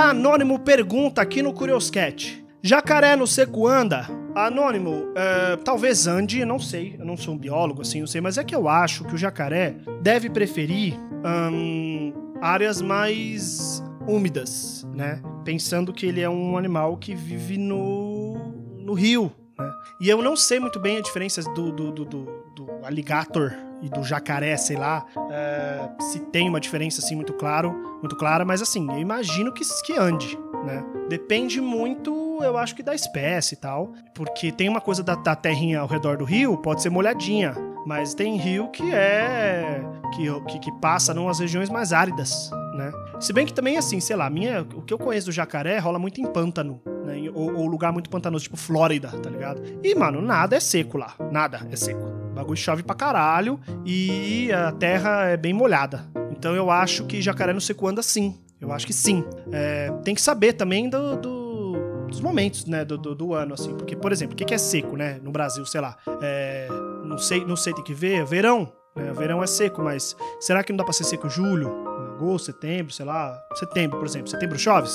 A Anônimo pergunta aqui no Curioscat. Jacaré no seco anda? Anônimo, é, talvez ande, não sei, eu não sou um biólogo assim, não sei, mas é que eu acho que o jacaré deve preferir hum, áreas mais úmidas, né? Pensando que ele é um animal que vive no, no rio, né? E eu não sei muito bem a diferença do, do, do, do, do alligator e do jacaré, sei lá, é, se tem uma diferença assim muito claro, muito clara, mas assim, eu imagino que, que ande, né? Depende muito, eu acho que da espécie e tal, porque tem uma coisa da, da terrinha ao redor do rio, pode ser molhadinha, mas tem rio que é que, que, passa nas regiões mais áridas, né? Se bem que também assim, sei lá, minha, o que eu conheço do jacaré rola muito em pântano, né? Ou, ou lugar muito pantanoso, tipo Flórida, tá ligado? E mano, nada é seco lá, nada é seco. Bagulho chove pra caralho e a terra é bem molhada. Então eu acho que jacaré no seco anda sim. Eu acho que sim. É, tem que saber também do, do, dos momentos, né, do, do, do, ano, assim. Porque, por exemplo, o que é seco, né, no Brasil, sei lá. É, não sei, não sei, tem que ver. Verão, né, verão é seco, mas será que não dá pra ser seco julho? Agosto, setembro, sei lá. Setembro, por exemplo. Setembro chove?